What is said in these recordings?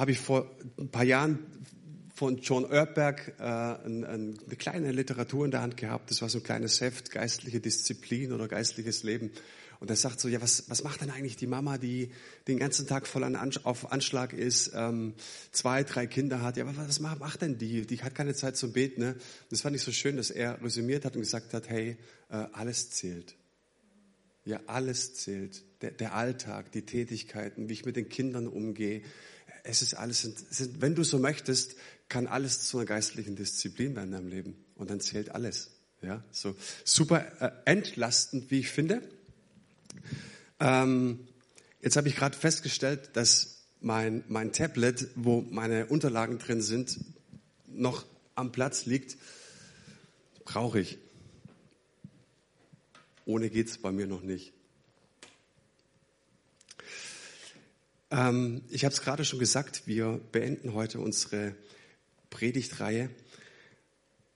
habe ich vor ein paar Jahren von John Oerberg äh, ein, ein, eine kleine Literatur in der Hand gehabt. Das war so ein kleines Heft, geistliche Disziplin oder geistliches Leben. Und er sagt so, ja, was, was macht denn eigentlich die Mama, die den ganzen Tag voll an, auf Anschlag ist, ähm, zwei, drei Kinder hat? Ja, was, was macht denn die? Die hat keine Zeit zum Beten. Ne? Das fand ich so schön, dass er resümiert hat und gesagt hat, hey, äh, alles zählt. Ja, alles zählt. Der, der Alltag, die Tätigkeiten, wie ich mit den Kindern umgehe. Es ist alles, wenn du so möchtest, kann alles zu einer geistlichen Disziplin werden in deinem Leben. Und dann zählt alles. Ja, so super äh, entlastend, wie ich finde. Ähm, jetzt habe ich gerade festgestellt, dass mein, mein Tablet, wo meine Unterlagen drin sind, noch am Platz liegt. Brauche ich. Ohne geht's bei mir noch nicht. Ähm, ich habe es gerade schon gesagt, wir beenden heute unsere Predigtreihe.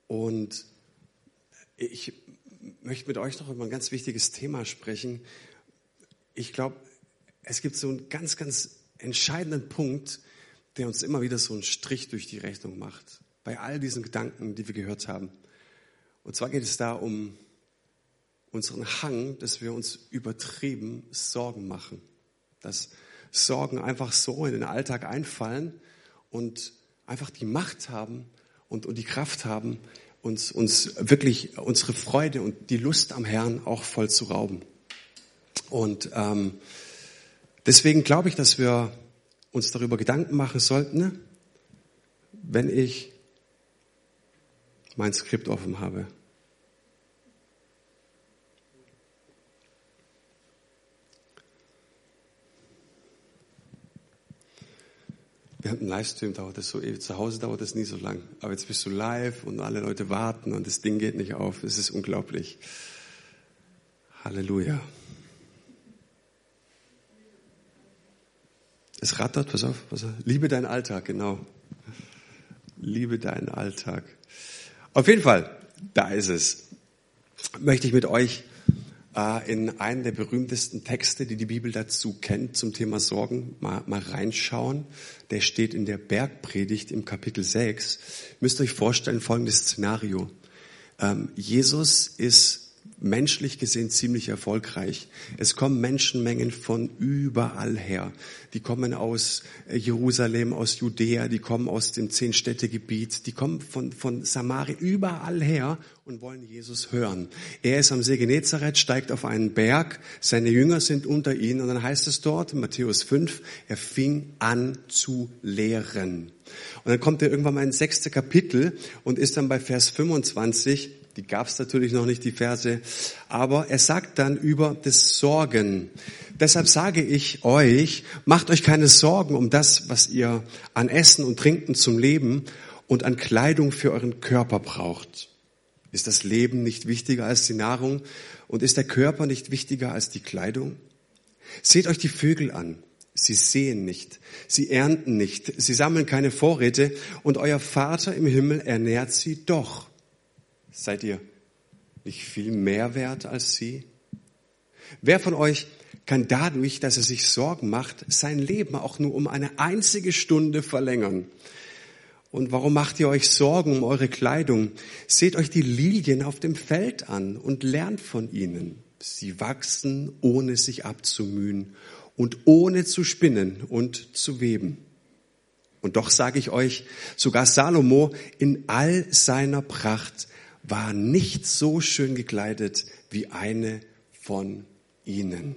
Und ich möchte mit euch noch über ein ganz wichtiges Thema sprechen. Ich glaube, es gibt so einen ganz, ganz entscheidenden Punkt, der uns immer wieder so einen Strich durch die Rechnung macht. Bei all diesen Gedanken, die wir gehört haben. Und zwar geht es da um unseren Hang, dass wir uns übertrieben Sorgen machen. Dass Sorgen einfach so in den Alltag einfallen und einfach die Macht haben und, und die Kraft haben, uns, uns wirklich unsere Freude und die Lust am Herrn auch voll zu rauben. Und ähm, deswegen glaube ich, dass wir uns darüber Gedanken machen sollten, wenn ich mein Skript offen habe. Während dem Livestream dauert das so ewig. Zu Hause dauert das nie so lang. Aber jetzt bist du live und alle Leute warten und das Ding geht nicht auf. Es ist unglaublich. Halleluja. Es rattert, pass auf, pass auf. Liebe deinen Alltag, genau. Liebe deinen Alltag. Auf jeden Fall, da ist es. Möchte ich mit euch äh, in einen der berühmtesten Texte, die die Bibel dazu kennt, zum Thema Sorgen, mal, mal reinschauen. Der steht in der Bergpredigt im Kapitel 6. Müsst ihr euch vorstellen, folgendes Szenario. Ähm, Jesus ist menschlich gesehen ziemlich erfolgreich. Es kommen Menschenmengen von überall her. Die kommen aus äh, Jerusalem, aus Judäa, die kommen aus dem Zehn-Städte-Gebiet, die kommen von, von Samarien, überall her und wollen Jesus hören. Er ist am See Genezareth, steigt auf einen Berg, seine Jünger sind unter ihnen und dann heißt es dort, Matthäus 5, er fing an zu lehren. Und dann kommt er irgendwann mal ins sechste Kapitel und ist dann bei Vers 25, die gab es natürlich noch nicht, die Verse. Aber er sagt dann über das Sorgen. Deshalb sage ich euch, macht euch keine Sorgen um das, was ihr an Essen und Trinken zum Leben und an Kleidung für euren Körper braucht. Ist das Leben nicht wichtiger als die Nahrung und ist der Körper nicht wichtiger als die Kleidung? Seht euch die Vögel an. Sie sehen nicht, sie ernten nicht, sie sammeln keine Vorräte und euer Vater im Himmel ernährt sie doch. Seid ihr nicht viel mehr wert als sie? Wer von euch kann dadurch, dass er sich Sorgen macht, sein Leben auch nur um eine einzige Stunde verlängern? Und warum macht ihr euch Sorgen um eure Kleidung? Seht euch die Lilien auf dem Feld an und lernt von ihnen. Sie wachsen, ohne sich abzumühen und ohne zu spinnen und zu weben. Und doch sage ich euch, sogar Salomo in all seiner Pracht war nicht so schön gekleidet wie eine von ihnen.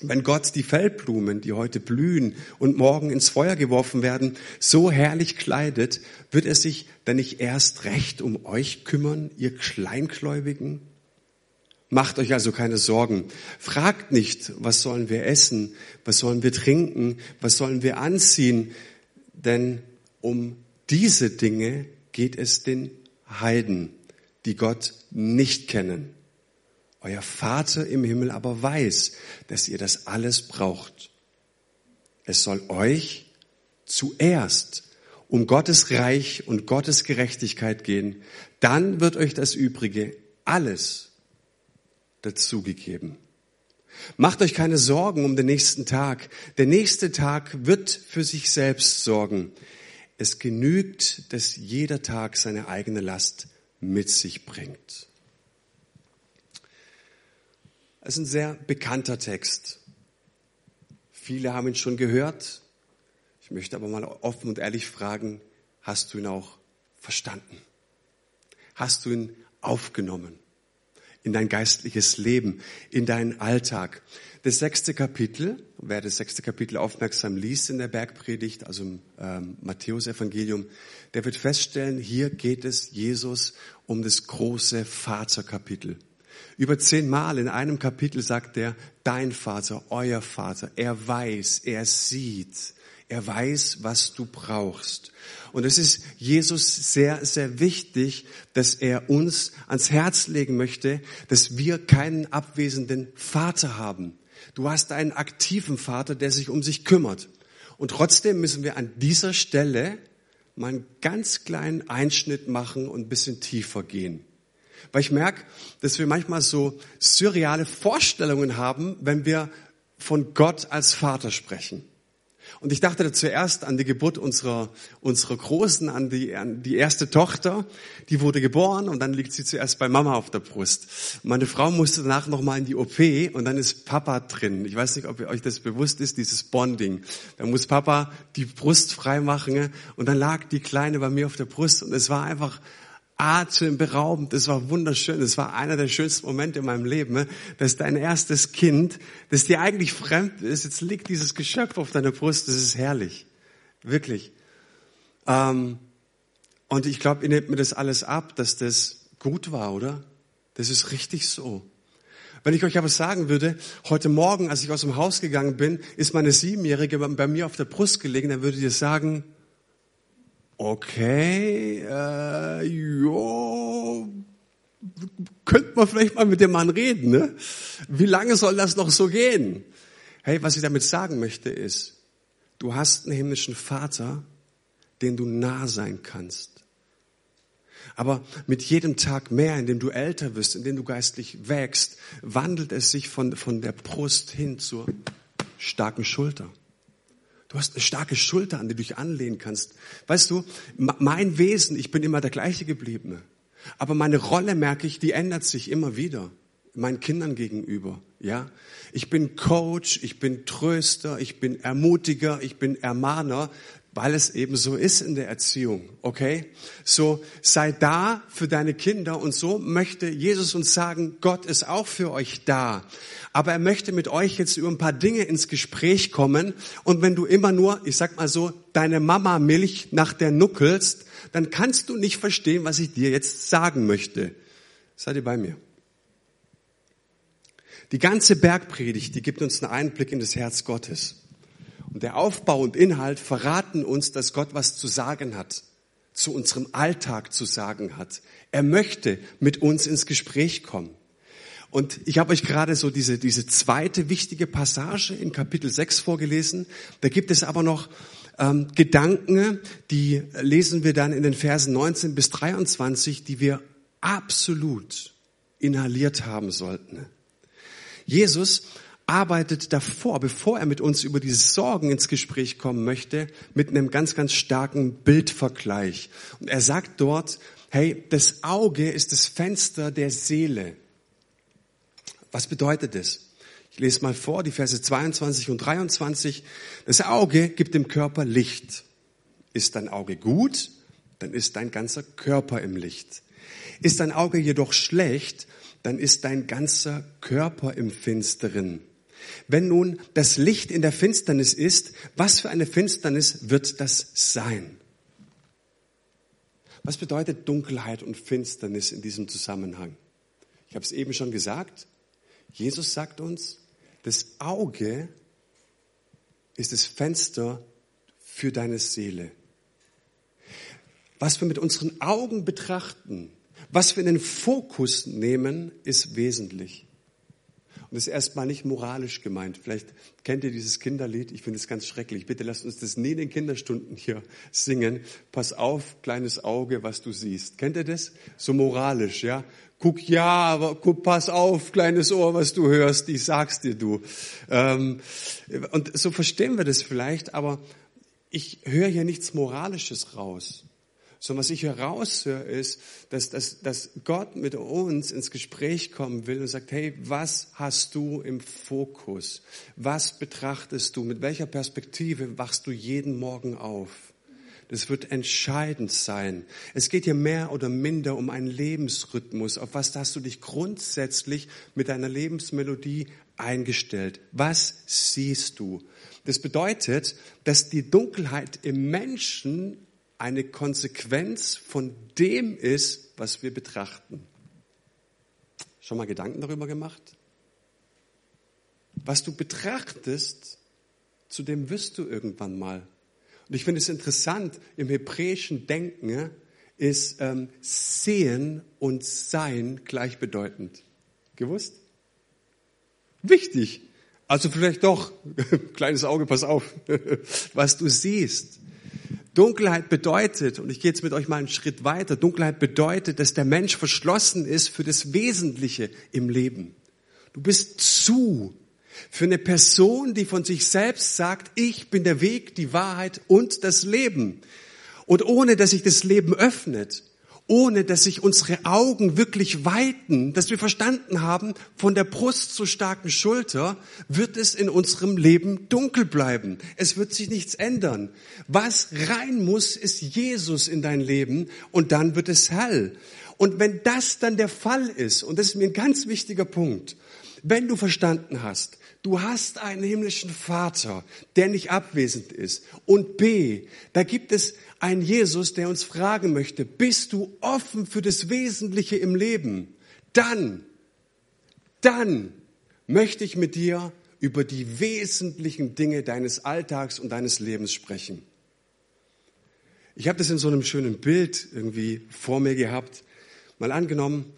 Wenn Gott die Feldblumen, die heute blühen und morgen ins Feuer geworfen werden, so herrlich kleidet, wird er sich dann nicht erst recht um euch kümmern, ihr Kleingläubigen? Macht euch also keine Sorgen. Fragt nicht, was sollen wir essen, was sollen wir trinken, was sollen wir anziehen, denn um diese Dinge geht es den Heiden, die Gott nicht kennen. Euer Vater im Himmel aber weiß, dass ihr das alles braucht. Es soll euch zuerst um Gottes Reich und Gottes Gerechtigkeit gehen. Dann wird euch das Übrige alles dazugegeben. Macht euch keine Sorgen um den nächsten Tag. Der nächste Tag wird für sich selbst sorgen. Es genügt, dass jeder Tag seine eigene Last mit sich bringt. Es ist ein sehr bekannter Text. Viele haben ihn schon gehört. Ich möchte aber mal offen und ehrlich fragen, hast du ihn auch verstanden? Hast du ihn aufgenommen? In dein geistliches Leben, in deinen Alltag. Das sechste Kapitel, wer das sechste Kapitel aufmerksam liest in der Bergpredigt, also im ähm, Matthäusevangelium, der wird feststellen, hier geht es Jesus um das große Vaterkapitel. Über zehnmal in einem Kapitel sagt er, dein Vater, euer Vater, er weiß, er sieht, er weiß, was du brauchst. Und es ist Jesus sehr, sehr wichtig, dass er uns ans Herz legen möchte, dass wir keinen abwesenden Vater haben. Du hast einen aktiven Vater, der sich um sich kümmert. Und trotzdem müssen wir an dieser Stelle mal einen ganz kleinen Einschnitt machen und ein bisschen tiefer gehen. Weil ich merke, dass wir manchmal so surreale Vorstellungen haben, wenn wir von Gott als Vater sprechen. Und ich dachte zuerst an die Geburt unserer, unserer Großen, an die, an die erste Tochter. Die wurde geboren und dann liegt sie zuerst bei Mama auf der Brust. Meine Frau musste danach nochmal in die OP und dann ist Papa drin. Ich weiß nicht, ob euch das bewusst ist, dieses Bonding. Da muss Papa die Brust freimachen und dann lag die Kleine bei mir auf der Brust und es war einfach atemberaubend. Das war wunderschön. Das war einer der schönsten Momente in meinem Leben. Ne? dass dein erstes Kind, das dir eigentlich fremd ist, jetzt liegt dieses Geschöpf auf deiner Brust. Das ist herrlich. Wirklich. Ähm, und ich glaube, ihr nehmt mir das alles ab, dass das gut war, oder? Das ist richtig so. Wenn ich euch aber sagen würde, heute Morgen, als ich aus dem Haus gegangen bin, ist meine Siebenjährige bei mir auf der Brust gelegen, dann würdet ihr sagen, okay, äh, jo, könnte man vielleicht mal mit dem Mann reden, ne? Wie lange soll das noch so gehen? Hey, was ich damit sagen möchte ist, du hast einen himmlischen Vater, den du nah sein kannst. Aber mit jedem Tag mehr, in dem du älter wirst, in dem du geistlich wächst, wandelt es sich von, von der Brust hin zur starken Schulter. Du hast eine starke Schulter, an die du dich anlehnen kannst. Weißt du, mein Wesen, ich bin immer der gleiche gebliebene. Aber meine Rolle, merke ich, die ändert sich immer wieder. Meinen Kindern gegenüber, ja. Ich bin Coach, ich bin Tröster, ich bin Ermutiger, ich bin Ermahner weil es eben so ist in der Erziehung, okay? So sei da für deine Kinder und so möchte Jesus uns sagen, Gott ist auch für euch da. Aber er möchte mit euch jetzt über ein paar Dinge ins Gespräch kommen und wenn du immer nur, ich sag mal so, deine Mama Milch nach der nuckelst, dann kannst du nicht verstehen, was ich dir jetzt sagen möchte. Seid ihr bei mir? Die ganze Bergpredigt, die gibt uns einen Einblick in das Herz Gottes. Und der Aufbau und Inhalt verraten uns, dass Gott was zu sagen hat, zu unserem Alltag zu sagen hat. Er möchte mit uns ins Gespräch kommen. Und ich habe euch gerade so diese, diese zweite wichtige Passage in Kapitel 6 vorgelesen. Da gibt es aber noch ähm, Gedanken, die lesen wir dann in den Versen 19 bis 23, die wir absolut inhaliert haben sollten. Jesus arbeitet davor, bevor er mit uns über diese Sorgen ins Gespräch kommen möchte, mit einem ganz, ganz starken Bildvergleich. Und er sagt dort, hey, das Auge ist das Fenster der Seele. Was bedeutet das? Ich lese mal vor, die Verse 22 und 23. Das Auge gibt dem Körper Licht. Ist dein Auge gut, dann ist dein ganzer Körper im Licht. Ist dein Auge jedoch schlecht, dann ist dein ganzer Körper im Finsteren. Wenn nun das Licht in der Finsternis ist, was für eine Finsternis wird das sein? Was bedeutet Dunkelheit und Finsternis in diesem Zusammenhang? Ich habe es eben schon gesagt. Jesus sagt uns, das Auge ist das Fenster für deine Seele. Was wir mit unseren Augen betrachten, was wir in den Fokus nehmen, ist wesentlich. Und das ist erstmal nicht moralisch gemeint. Vielleicht kennt ihr dieses Kinderlied. Ich finde es ganz schrecklich. Bitte lasst uns das nie in den Kinderstunden hier singen. Pass auf, kleines Auge, was du siehst. Kennt ihr das? So moralisch, ja? Guck ja, aber guck, pass auf, kleines Ohr, was du hörst. Ich sag's dir, du. Ähm, und so verstehen wir das vielleicht, aber ich höre hier nichts Moralisches raus sondern was ich heraushöre, ist, dass, dass, dass Gott mit uns ins Gespräch kommen will und sagt, hey, was hast du im Fokus? Was betrachtest du? Mit welcher Perspektive wachst du jeden Morgen auf? Das wird entscheidend sein. Es geht hier mehr oder minder um einen Lebensrhythmus. Auf was hast du dich grundsätzlich mit deiner Lebensmelodie eingestellt? Was siehst du? Das bedeutet, dass die Dunkelheit im Menschen eine Konsequenz von dem ist, was wir betrachten. Schon mal Gedanken darüber gemacht? Was du betrachtest, zu dem wirst du irgendwann mal. Und ich finde es interessant, im hebräischen Denken ist ähm, Sehen und Sein gleichbedeutend. Gewusst? Wichtig. Also vielleicht doch, kleines Auge, pass auf, was du siehst. Dunkelheit bedeutet, und ich gehe jetzt mit euch mal einen Schritt weiter, Dunkelheit bedeutet, dass der Mensch verschlossen ist für das Wesentliche im Leben. Du bist zu für eine Person, die von sich selbst sagt, ich bin der Weg, die Wahrheit und das Leben. Und ohne dass sich das Leben öffnet, ohne dass sich unsere Augen wirklich weiten, dass wir verstanden haben, von der Brust zur starken Schulter wird es in unserem Leben dunkel bleiben. Es wird sich nichts ändern. Was rein muss, ist Jesus in dein Leben und dann wird es hell. Und wenn das dann der Fall ist, und das ist mir ein ganz wichtiger Punkt, wenn du verstanden hast, du hast einen himmlischen Vater, der nicht abwesend ist, und B, da gibt es ein Jesus, der uns fragen möchte, bist du offen für das Wesentliche im Leben? Dann, dann möchte ich mit dir über die wesentlichen Dinge deines Alltags und deines Lebens sprechen. Ich habe das in so einem schönen Bild irgendwie vor mir gehabt. Mal angenommen,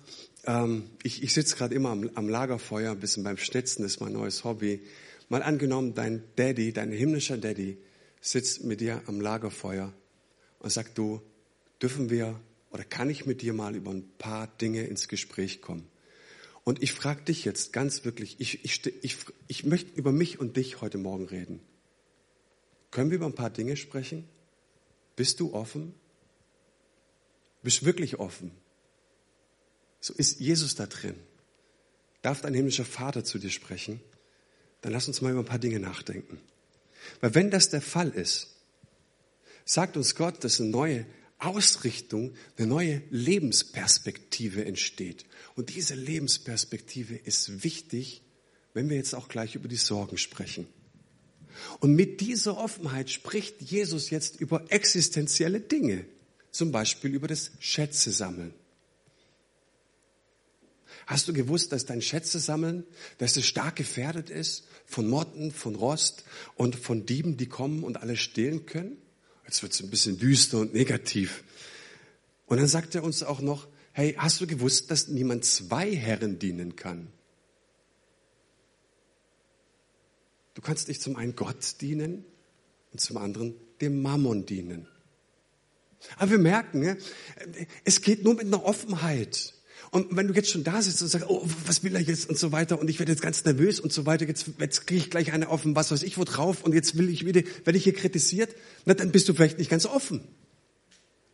ähm, ich, ich sitze gerade immer am, am Lagerfeuer, ein bisschen beim Schnitzen, das ist mein neues Hobby. Mal angenommen, dein Daddy, dein himmlischer Daddy sitzt mit dir am Lagerfeuer und sagt, du, dürfen wir oder kann ich mit dir mal über ein paar Dinge ins Gespräch kommen? Und ich frage dich jetzt ganz wirklich, ich, ich, ich, ich möchte über mich und dich heute Morgen reden. Können wir über ein paar Dinge sprechen? Bist du offen? Bist wirklich offen? So ist Jesus da drin. Darf dein himmlischer Vater zu dir sprechen? Dann lass uns mal über ein paar Dinge nachdenken. Weil wenn das der Fall ist, sagt uns Gott, dass eine neue Ausrichtung, eine neue Lebensperspektive entsteht. Und diese Lebensperspektive ist wichtig, wenn wir jetzt auch gleich über die Sorgen sprechen. Und mit dieser Offenheit spricht Jesus jetzt über existenzielle Dinge, zum Beispiel über das Schätze sammeln. Hast du gewusst, dass dein Schätze sammeln, dass es stark gefährdet ist von Motten, von Rost und von Dieben, die kommen und alles stehlen können? Jetzt wird es ein bisschen düster und negativ. Und dann sagt er uns auch noch, hey, hast du gewusst, dass niemand zwei Herren dienen kann? Du kannst nicht zum einen Gott dienen und zum anderen dem Mammon dienen. Aber wir merken, es geht nur mit einer Offenheit. Und wenn du jetzt schon da sitzt und sagst, oh, was will er jetzt und so weiter und ich werde jetzt ganz nervös und so weiter, jetzt, jetzt kriege ich gleich eine offen, was weiß ich wo drauf und jetzt will ich wieder, werde ich hier kritisiert, na dann bist du vielleicht nicht ganz offen.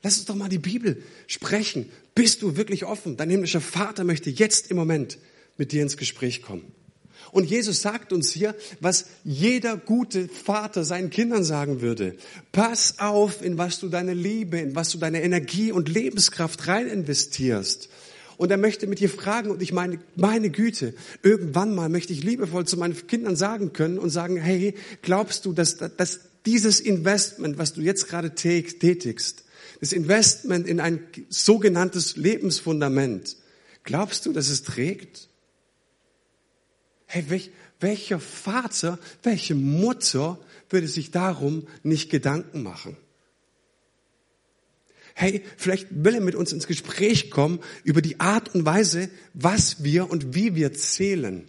Lass uns doch mal die Bibel sprechen. Bist du wirklich offen? Dein himmlischer Vater möchte jetzt im Moment mit dir ins Gespräch kommen. Und Jesus sagt uns hier, was jeder gute Vater seinen Kindern sagen würde. Pass auf, in was du deine Liebe, in was du deine Energie und Lebenskraft rein investierst. Und er möchte mit dir fragen, und ich meine, meine Güte, irgendwann mal möchte ich liebevoll zu meinen Kindern sagen können und sagen, hey, glaubst du, dass, dass dieses Investment, was du jetzt gerade tätigst, das Investment in ein sogenanntes Lebensfundament, glaubst du, dass es trägt? Hey, welch, welcher Vater, welche Mutter würde sich darum nicht Gedanken machen? Hey, vielleicht will er mit uns ins Gespräch kommen über die Art und Weise, was wir und wie wir zählen.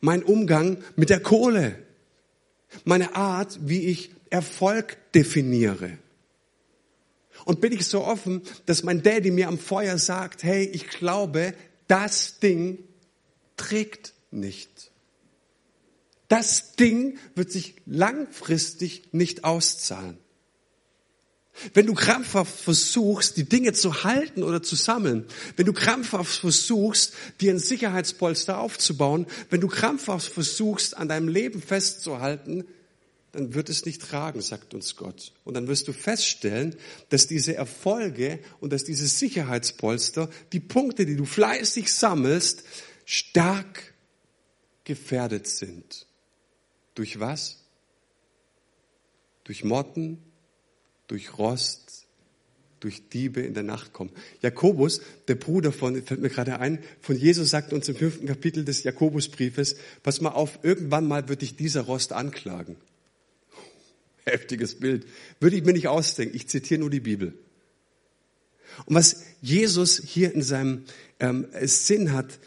mein Umgang mit der Kohle, meine Art, wie ich Erfolg definiere. Und bin ich so offen, dass mein Daddy mir am Feuer sagt, hey, ich glaube, das Ding trägt nicht. Das Ding wird sich langfristig nicht auszahlen. Wenn du krampfhaft versuchst, die Dinge zu halten oder zu sammeln, wenn du krampfhaft versuchst, dir ein Sicherheitspolster aufzubauen, wenn du krampfhaft versuchst, an deinem Leben festzuhalten, dann wird es nicht tragen, sagt uns Gott. Und dann wirst du feststellen, dass diese Erfolge und dass diese Sicherheitspolster, die Punkte, die du fleißig sammelst, stark gefährdet sind. Durch was? Durch Motten, durch Rost, durch Diebe in der Nacht kommen. Jakobus, der Bruder von, fällt mir gerade ein, von Jesus sagt uns im fünften Kapitel des Jakobusbriefes, pass mal auf, irgendwann mal wird dich dieser Rost anklagen. Heftiges Bild. Würde ich mir nicht ausdenken. Ich zitiere nur die Bibel. Und was Jesus hier in seinem ähm, Sinn hat,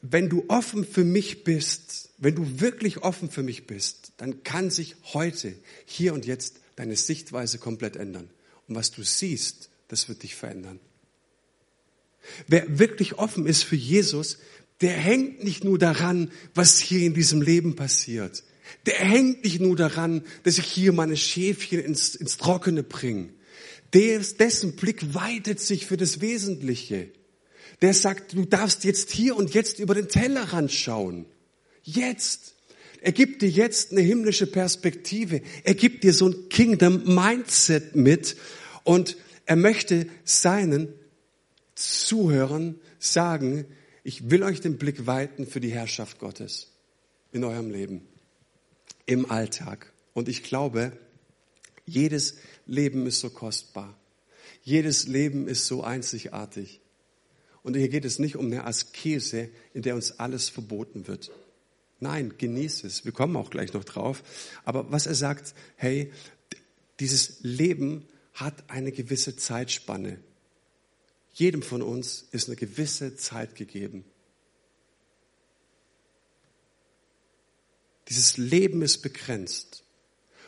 wenn du offen für mich bist, wenn du wirklich offen für mich bist, dann kann sich heute, hier und jetzt deine Sichtweise komplett ändern. Und was du siehst, das wird dich verändern. Wer wirklich offen ist für Jesus, der hängt nicht nur daran, was hier in diesem Leben passiert. Der hängt nicht nur daran, dass ich hier meine Schäfchen ins, ins Trockene bringe. Der, dessen Blick weitet sich für das Wesentliche. Der sagt, du darfst jetzt hier und jetzt über den Tellerrand schauen. Jetzt. Er gibt dir jetzt eine himmlische Perspektive. Er gibt dir so ein Kingdom Mindset mit und er möchte seinen Zuhörern sagen, ich will euch den Blick weiten für die Herrschaft Gottes in eurem Leben, im Alltag. Und ich glaube, jedes Leben ist so kostbar. Jedes Leben ist so einzigartig. Und hier geht es nicht um eine Askese, in der uns alles verboten wird. Nein, genieße es. Wir kommen auch gleich noch drauf. Aber was er sagt, hey, dieses Leben hat eine gewisse Zeitspanne. Jedem von uns ist eine gewisse Zeit gegeben. Dieses Leben ist begrenzt.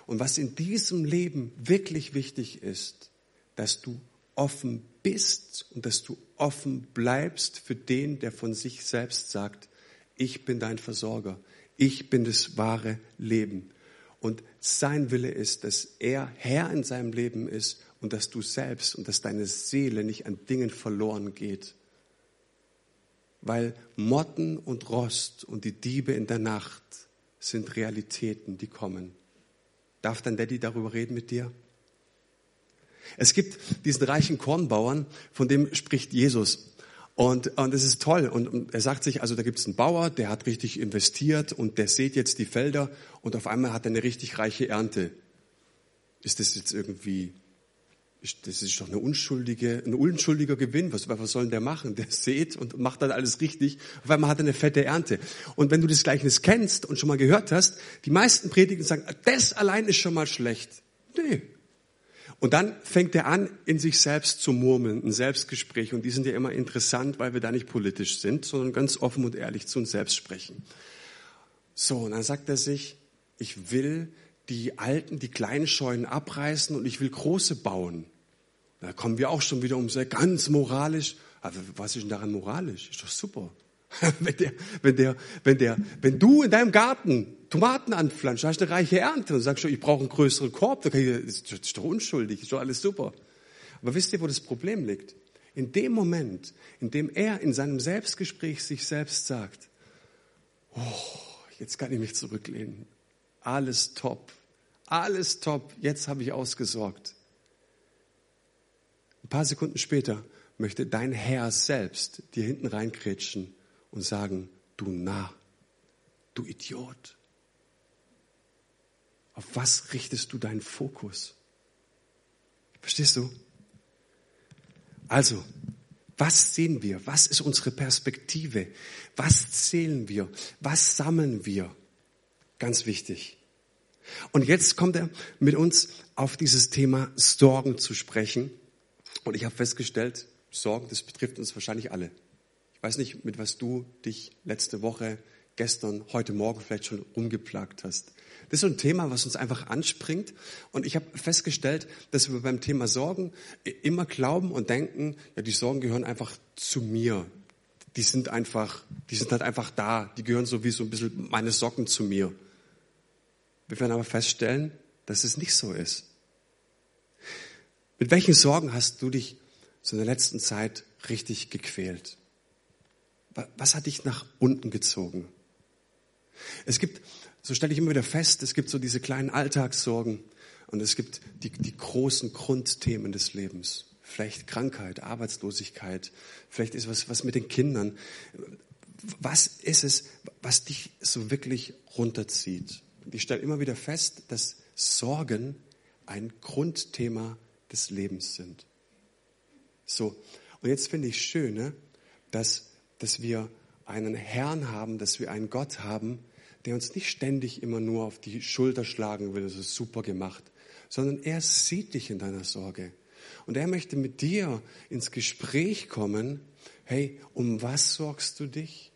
Und was in diesem Leben wirklich wichtig ist, dass du offen bist und dass du offen bleibst für den, der von sich selbst sagt, ich bin dein Versorger, ich bin das wahre Leben. Und sein Wille ist, dass er Herr in seinem Leben ist und dass du selbst und dass deine Seele nicht an Dingen verloren geht. Weil Motten und Rost und die Diebe in der Nacht sind Realitäten, die kommen. Darf dein Daddy darüber reden mit dir? Es gibt diesen reichen Kornbauern, von dem spricht Jesus. Und, und das ist toll. Und, und er sagt sich, also da gibt es einen Bauer, der hat richtig investiert und der sät jetzt die Felder und auf einmal hat er eine richtig reiche Ernte. Ist das jetzt irgendwie, ist, das ist doch eine unschuldige, ein unschuldiger Gewinn. Was, was soll denn der machen? Der sät und macht dann alles richtig. Auf einmal hat er eine fette Ernte. Und wenn du das Gleichnis kennst und schon mal gehört hast, die meisten Predigen sagen, das allein ist schon mal schlecht. Nee, und dann fängt er an, in sich selbst zu murmeln, ein Selbstgespräch. Und die sind ja immer interessant, weil wir da nicht politisch sind, sondern ganz offen und ehrlich zu uns selbst sprechen. So, und dann sagt er sich, ich will die alten, die kleinen Scheunen abreißen und ich will große bauen. Da kommen wir auch schon wieder um sehr ganz moralisch. Aber was ist denn daran moralisch? Ist doch super. wenn, der, wenn, der, wenn, der, wenn du in deinem Garten Tomaten anpflanzt, hast du eine reiche Ernte und sagst schon, ich brauche einen größeren Korb, das ist doch unschuldig, ist doch alles super. Aber wisst ihr, wo das Problem liegt? In dem Moment, in dem er in seinem Selbstgespräch sich selbst sagt, oh, jetzt kann ich mich zurücklehnen. Alles top. Alles top. Jetzt habe ich ausgesorgt. Ein paar Sekunden später möchte dein Herr selbst dir hinten reinkrätschen und sagen, du Narr, du Idiot. Auf was richtest du deinen Fokus? Verstehst du? Also, was sehen wir? Was ist unsere Perspektive? Was zählen wir? Was sammeln wir? Ganz wichtig. Und jetzt kommt er mit uns auf dieses Thema Sorgen zu sprechen. Und ich habe festgestellt, Sorgen, das betrifft uns wahrscheinlich alle. Ich weiß nicht, mit was du dich letzte Woche gestern, heute Morgen vielleicht schon rumgeplagt hast. Das ist so ein Thema, was uns einfach anspringt. Und ich habe festgestellt, dass wir beim Thema Sorgen immer glauben und denken, ja, die Sorgen gehören einfach zu mir. Die sind einfach, die sind halt einfach da. Die gehören so wie so ein bisschen meine Socken zu mir. Wir werden aber feststellen, dass es nicht so ist. Mit welchen Sorgen hast du dich so in der letzten Zeit richtig gequält? Was hat dich nach unten gezogen? Es gibt, so stelle ich immer wieder fest, es gibt so diese kleinen Alltagssorgen und es gibt die, die großen Grundthemen des Lebens. Vielleicht Krankheit, Arbeitslosigkeit, vielleicht ist was, was mit den Kindern. Was ist es, was dich so wirklich runterzieht? ich stelle immer wieder fest, dass Sorgen ein Grundthema des Lebens sind. So, und jetzt finde ich schön, ne, dass, dass wir einen Herrn haben, dass wir einen Gott haben, der uns nicht ständig immer nur auf die Schulter schlagen will, das ist super gemacht, sondern er sieht dich in deiner Sorge. Und er möchte mit dir ins Gespräch kommen, hey, um was sorgst du dich?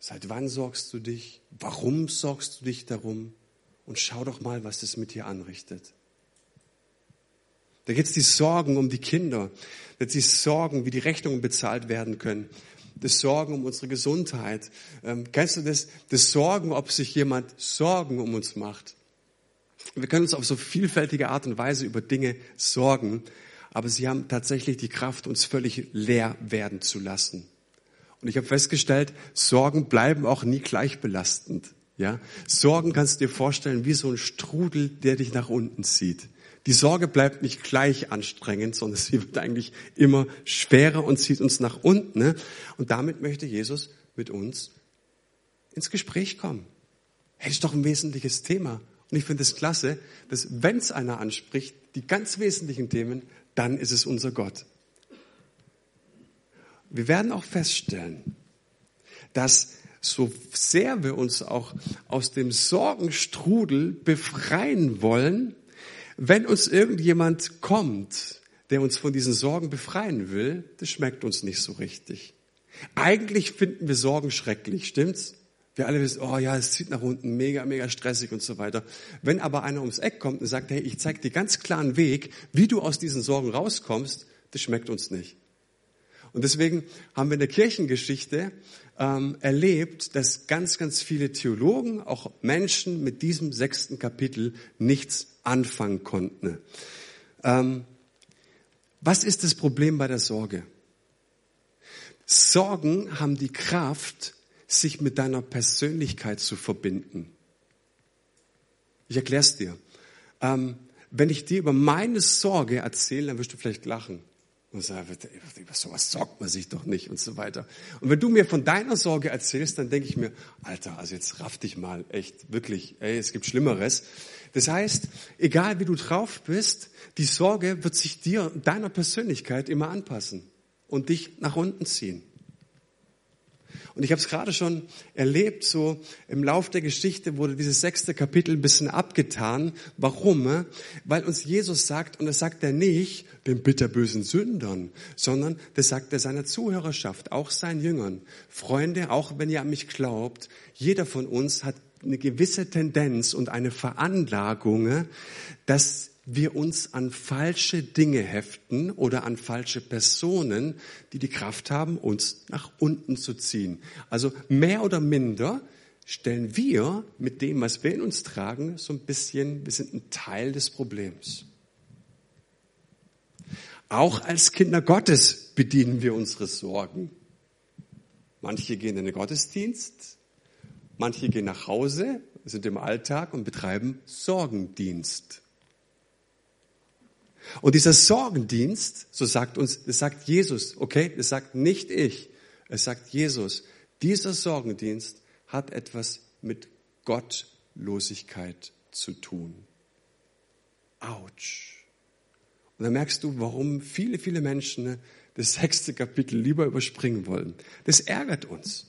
Seit wann sorgst du dich? Warum sorgst du dich darum? Und schau doch mal, was das mit dir anrichtet. Da geht es die Sorgen um die Kinder. Da geht es die Sorgen, wie die Rechnungen bezahlt werden können. Das Sorgen um unsere Gesundheit. Ähm, kennst du das? Das Sorgen, ob sich jemand Sorgen um uns macht. Wir können uns auf so vielfältige Art und Weise über Dinge sorgen, aber sie haben tatsächlich die Kraft, uns völlig leer werden zu lassen. Und ich habe festgestellt, Sorgen bleiben auch nie gleich belastend. Ja, Sorgen kannst du dir vorstellen wie so ein Strudel, der dich nach unten zieht. Die Sorge bleibt nicht gleich anstrengend, sondern sie wird eigentlich immer schwerer und zieht uns nach unten. Ne? Und damit möchte Jesus mit uns ins Gespräch kommen. Hey, das ist doch ein wesentliches Thema. Und ich finde es klasse, dass wenn es einer anspricht, die ganz wesentlichen Themen, dann ist es unser Gott. Wir werden auch feststellen, dass so sehr wir uns auch aus dem Sorgenstrudel befreien wollen, wenn uns irgendjemand kommt, der uns von diesen Sorgen befreien will, das schmeckt uns nicht so richtig. Eigentlich finden wir Sorgen schrecklich, stimmt's? Wir alle wissen, oh ja, es zieht nach unten, mega, mega stressig und so weiter. Wenn aber einer ums Eck kommt und sagt, hey, ich zeig dir ganz klaren Weg, wie du aus diesen Sorgen rauskommst, das schmeckt uns nicht. Und deswegen haben wir in der Kirchengeschichte ähm, erlebt, dass ganz, ganz viele Theologen, auch Menschen mit diesem sechsten Kapitel nichts anfangen konnten. Ähm, was ist das Problem bei der Sorge? Sorgen haben die Kraft, sich mit deiner Persönlichkeit zu verbinden. Ich erkläre es dir. Ähm, wenn ich dir über meine Sorge erzähle, dann wirst du vielleicht lachen. Und sagen, über sowas sorgt man sich doch nicht und so weiter. Und wenn du mir von deiner Sorge erzählst, dann denke ich mir, Alter, also jetzt raff dich mal, echt, wirklich, ey, es gibt Schlimmeres. Das heißt, egal wie du drauf bist, die Sorge wird sich dir, deiner Persönlichkeit immer anpassen und dich nach unten ziehen. Und ich habe es gerade schon erlebt, so im Lauf der Geschichte wurde dieses sechste Kapitel ein bisschen abgetan. Warum? Weil uns Jesus sagt, und das sagt er nicht den bitterbösen Sündern, sondern das sagt er seiner Zuhörerschaft, auch seinen Jüngern. Freunde, auch wenn ihr an mich glaubt, jeder von uns hat eine gewisse Tendenz und eine Veranlagung, dass wir uns an falsche Dinge heften oder an falsche Personen, die die Kraft haben, uns nach unten zu ziehen. Also mehr oder minder stellen wir mit dem, was wir in uns tragen, so ein bisschen, wir sind ein Teil des Problems. Auch als Kinder Gottes bedienen wir unsere Sorgen. Manche gehen in den Gottesdienst, manche gehen nach Hause, sind im Alltag und betreiben Sorgendienst. Und dieser Sorgendienst, so sagt uns, das sagt Jesus, okay, das sagt nicht ich, es sagt Jesus, dieser Sorgendienst hat etwas mit Gottlosigkeit zu tun. Autsch. Und dann merkst du, warum viele, viele Menschen ne, das sechste Kapitel lieber überspringen wollen. Das ärgert uns.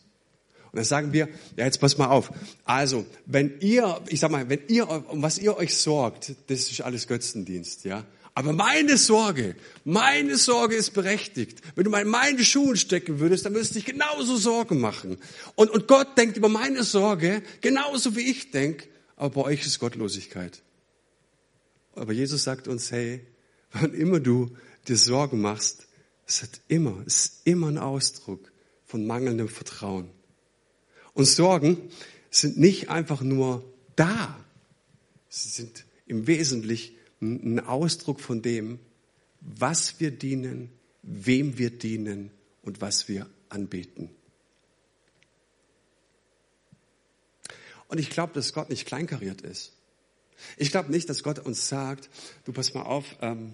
Und dann sagen wir, ja, jetzt pass mal auf. Also, wenn ihr, ich sag mal, wenn ihr, um was ihr euch sorgt, das ist alles Götzendienst, ja. Aber meine Sorge, meine Sorge ist berechtigt. Wenn du mal in meine Schuhe stecken würdest, dann würdest du dich genauso Sorgen machen. Und, und Gott denkt über meine Sorge genauso wie ich denke, aber bei euch ist Gottlosigkeit. Aber Jesus sagt uns, hey, wann immer du dir Sorgen machst, es hat immer, es ist immer ein Ausdruck von mangelndem Vertrauen. Und Sorgen sind nicht einfach nur da. Sie sind im Wesentlichen ein Ausdruck von dem, was wir dienen, wem wir dienen und was wir anbeten. Und ich glaube, dass Gott nicht kleinkariert ist. Ich glaube nicht, dass Gott uns sagt, du pass mal auf, ähm,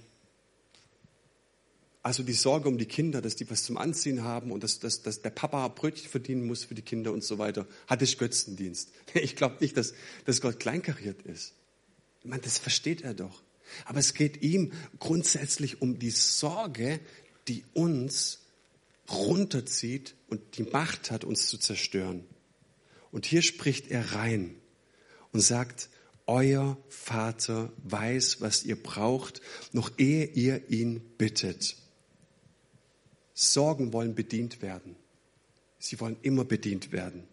also die Sorge um die Kinder, dass die was zum Anziehen haben und dass, dass, dass der Papa Brötchen verdienen muss für die Kinder und so weiter, hatte ich Götzendienst. Ich glaube nicht, dass, dass Gott kleinkariert ist. Ich meine, das versteht er doch. Aber es geht ihm grundsätzlich um die Sorge, die uns runterzieht und die Macht hat, uns zu zerstören. Und hier spricht er rein und sagt, euer Vater weiß, was ihr braucht, noch ehe ihr ihn bittet. Sorgen wollen bedient werden. Sie wollen immer bedient werden.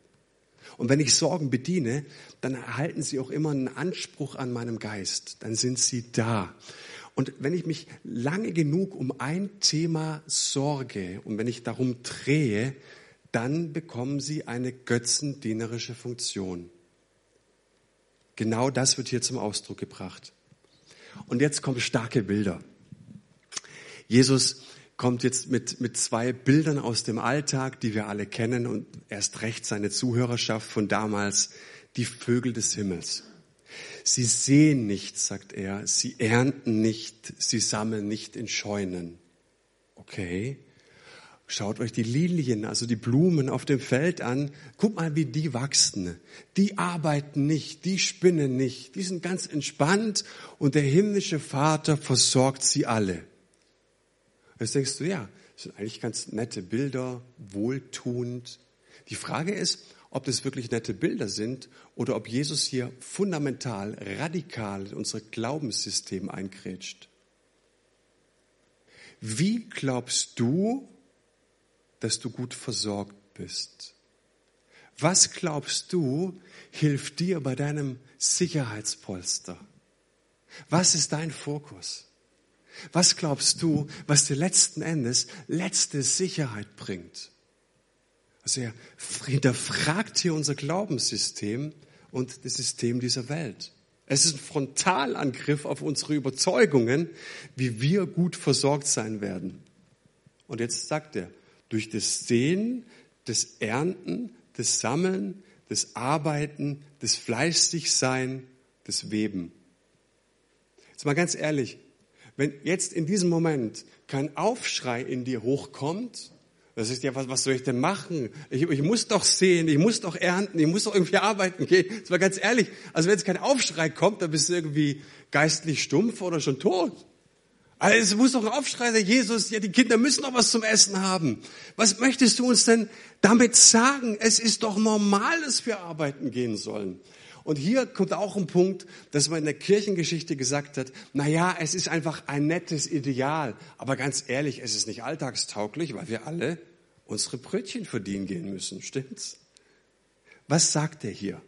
Und wenn ich Sorgen bediene, dann erhalten sie auch immer einen Anspruch an meinem Geist. Dann sind sie da. Und wenn ich mich lange genug um ein Thema sorge und wenn ich darum drehe, dann bekommen sie eine götzendienerische Funktion. Genau das wird hier zum Ausdruck gebracht. Und jetzt kommen starke Bilder. Jesus kommt jetzt mit, mit zwei Bildern aus dem Alltag, die wir alle kennen und erst recht seine Zuhörerschaft von damals, die Vögel des Himmels. Sie sehen nicht, sagt er, sie ernten nicht, sie sammeln nicht in Scheunen. Okay. Schaut euch die Lilien, also die Blumen auf dem Feld an. Guckt mal, wie die wachsen. Die arbeiten nicht, die spinnen nicht, die sind ganz entspannt und der himmlische Vater versorgt sie alle. Jetzt denkst du, ja, das sind eigentlich ganz nette Bilder, wohltuend. Die Frage ist, ob das wirklich nette Bilder sind oder ob Jesus hier fundamental, radikal in unser Glaubenssystem eingrätscht. Wie glaubst du, dass du gut versorgt bist? Was glaubst du, hilft dir bei deinem Sicherheitspolster? Was ist dein Fokus? Was glaubst du, was dir letzten Endes letzte Sicherheit bringt? Also er hinterfragt hier unser Glaubenssystem und das System dieser Welt. Es ist ein Frontalangriff auf unsere Überzeugungen, wie wir gut versorgt sein werden. Und jetzt sagt er, durch das Sehen, das Ernten, das Sammeln, das Arbeiten, das Fleißigsein, das Weben. Jetzt mal ganz ehrlich, wenn jetzt in diesem Moment kein Aufschrei in dir hochkommt, das ist ja, was, was soll ich denn machen? Ich, ich muss doch sehen, ich muss doch ernten, ich muss doch irgendwie arbeiten gehen. Das war ganz ehrlich. Also wenn jetzt kein Aufschrei kommt, dann bist du irgendwie geistlich stumpf oder schon tot. Also es muss doch ein Aufschrei sein, Jesus, ja, die Kinder müssen doch was zum Essen haben. Was möchtest du uns denn damit sagen? Es ist doch normal, dass wir arbeiten gehen sollen. Und hier kommt auch ein Punkt, dass man in der Kirchengeschichte gesagt hat, na ja, es ist einfach ein nettes Ideal. Aber ganz ehrlich, es ist nicht alltagstauglich, weil wir alle unsere Brötchen verdienen gehen müssen. Stimmt's? Was sagt er hier?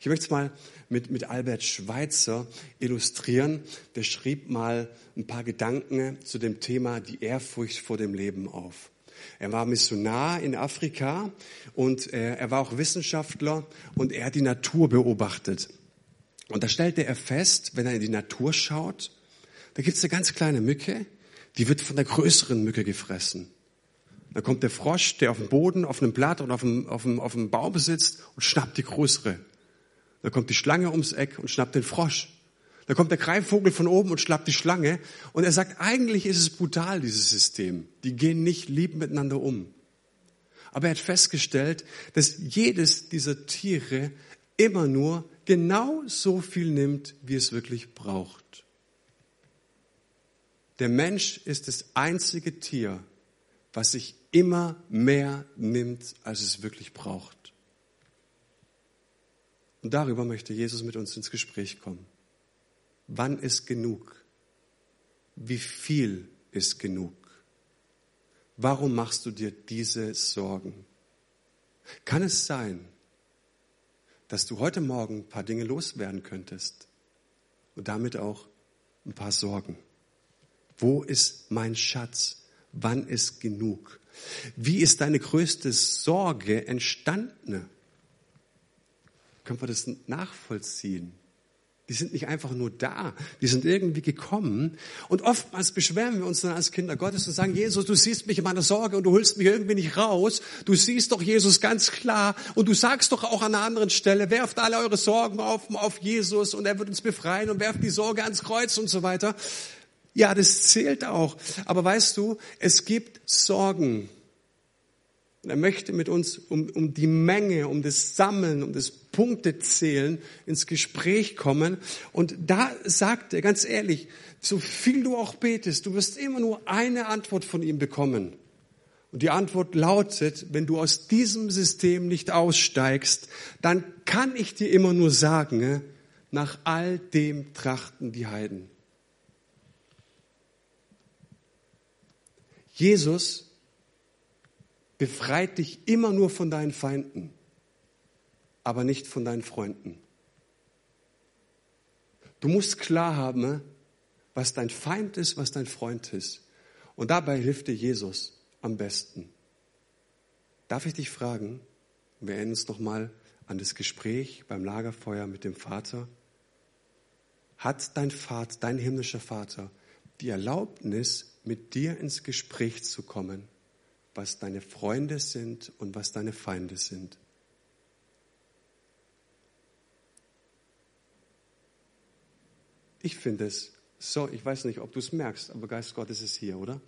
Ich möchte es mal mit, mit Albert Schweitzer illustrieren. Der schrieb mal ein paar Gedanken zu dem Thema die Ehrfurcht vor dem Leben auf. Er war Missionar in Afrika und äh, er war auch Wissenschaftler und er hat die Natur beobachtet. Und da stellte er fest, wenn er in die Natur schaut, da gibt es eine ganz kleine Mücke, die wird von der größeren Mücke gefressen. Dann kommt der Frosch, der auf dem Boden, auf einem Blatt oder auf dem, auf dem, auf dem Baum sitzt und schnappt die größere. Dann kommt die Schlange ums Eck und schnappt den Frosch. Da kommt der Greifvogel von oben und schlappt die Schlange. Und er sagt, eigentlich ist es brutal, dieses System. Die gehen nicht lieb miteinander um. Aber er hat festgestellt, dass jedes dieser Tiere immer nur genau so viel nimmt, wie es wirklich braucht. Der Mensch ist das einzige Tier, was sich immer mehr nimmt, als es wirklich braucht. Und darüber möchte Jesus mit uns ins Gespräch kommen. Wann ist genug? wie viel ist genug? Warum machst du dir diese Sorgen? Kann es sein, dass du heute Morgen ein paar Dinge loswerden könntest und damit auch ein paar Sorgen? Wo ist mein Schatz? Wann ist genug? Wie ist deine größte Sorge entstanden? Können wir das nachvollziehen? Die sind nicht einfach nur da, die sind irgendwie gekommen. Und oftmals beschweren wir uns dann als Kinder Gottes und sagen, Jesus, du siehst mich in meiner Sorge und du holst mich irgendwie nicht raus. Du siehst doch Jesus ganz klar und du sagst doch auch an einer anderen Stelle, werft alle eure Sorgen auf, auf Jesus und er wird uns befreien und werft die Sorge ans Kreuz und so weiter. Ja, das zählt auch. Aber weißt du, es gibt Sorgen, und er möchte mit uns um, um die Menge, um das Sammeln, um das Punktezählen ins Gespräch kommen. Und da sagt er ganz ehrlich, so viel du auch betest, du wirst immer nur eine Antwort von ihm bekommen. Und die Antwort lautet, wenn du aus diesem System nicht aussteigst, dann kann ich dir immer nur sagen, nach all dem trachten die Heiden. Jesus befreit dich immer nur von deinen Feinden, aber nicht von deinen Freunden. Du musst klar haben, was dein Feind ist, was dein Freund ist. Und dabei hilft dir Jesus am besten. Darf ich dich fragen, wir erinnern uns nochmal an das Gespräch beim Lagerfeuer mit dem Vater. Hat dein Vater, dein himmlischer Vater, die Erlaubnis, mit dir ins Gespräch zu kommen? Was deine Freunde sind und was deine Feinde sind. Ich finde es so, ich weiß nicht, ob du es merkst, aber Geist Gottes ist hier, oder?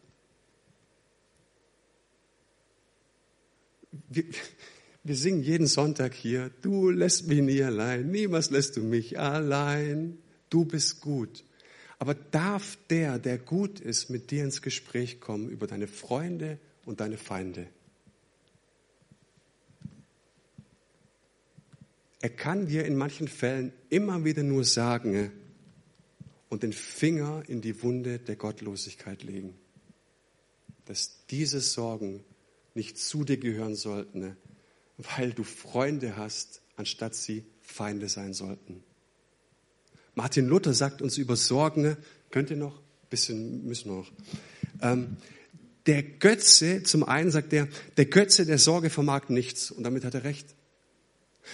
Wir, wir singen jeden Sonntag hier, du lässt mich nie allein, niemals lässt du mich allein, du bist gut. Aber darf der, der gut ist, mit dir ins Gespräch kommen über deine Freunde und deine Feinde. Er kann dir in manchen Fällen immer wieder nur sagen und den Finger in die Wunde der Gottlosigkeit legen, dass diese Sorgen nicht zu dir gehören sollten, weil du Freunde hast, anstatt sie Feinde sein sollten. Martin Luther sagt uns über Sorgen, könnt ihr noch? Bisschen müssen wir noch. Ähm, der Götze, zum einen sagt er, der Götze der Sorge vermag nichts. Und damit hat er recht.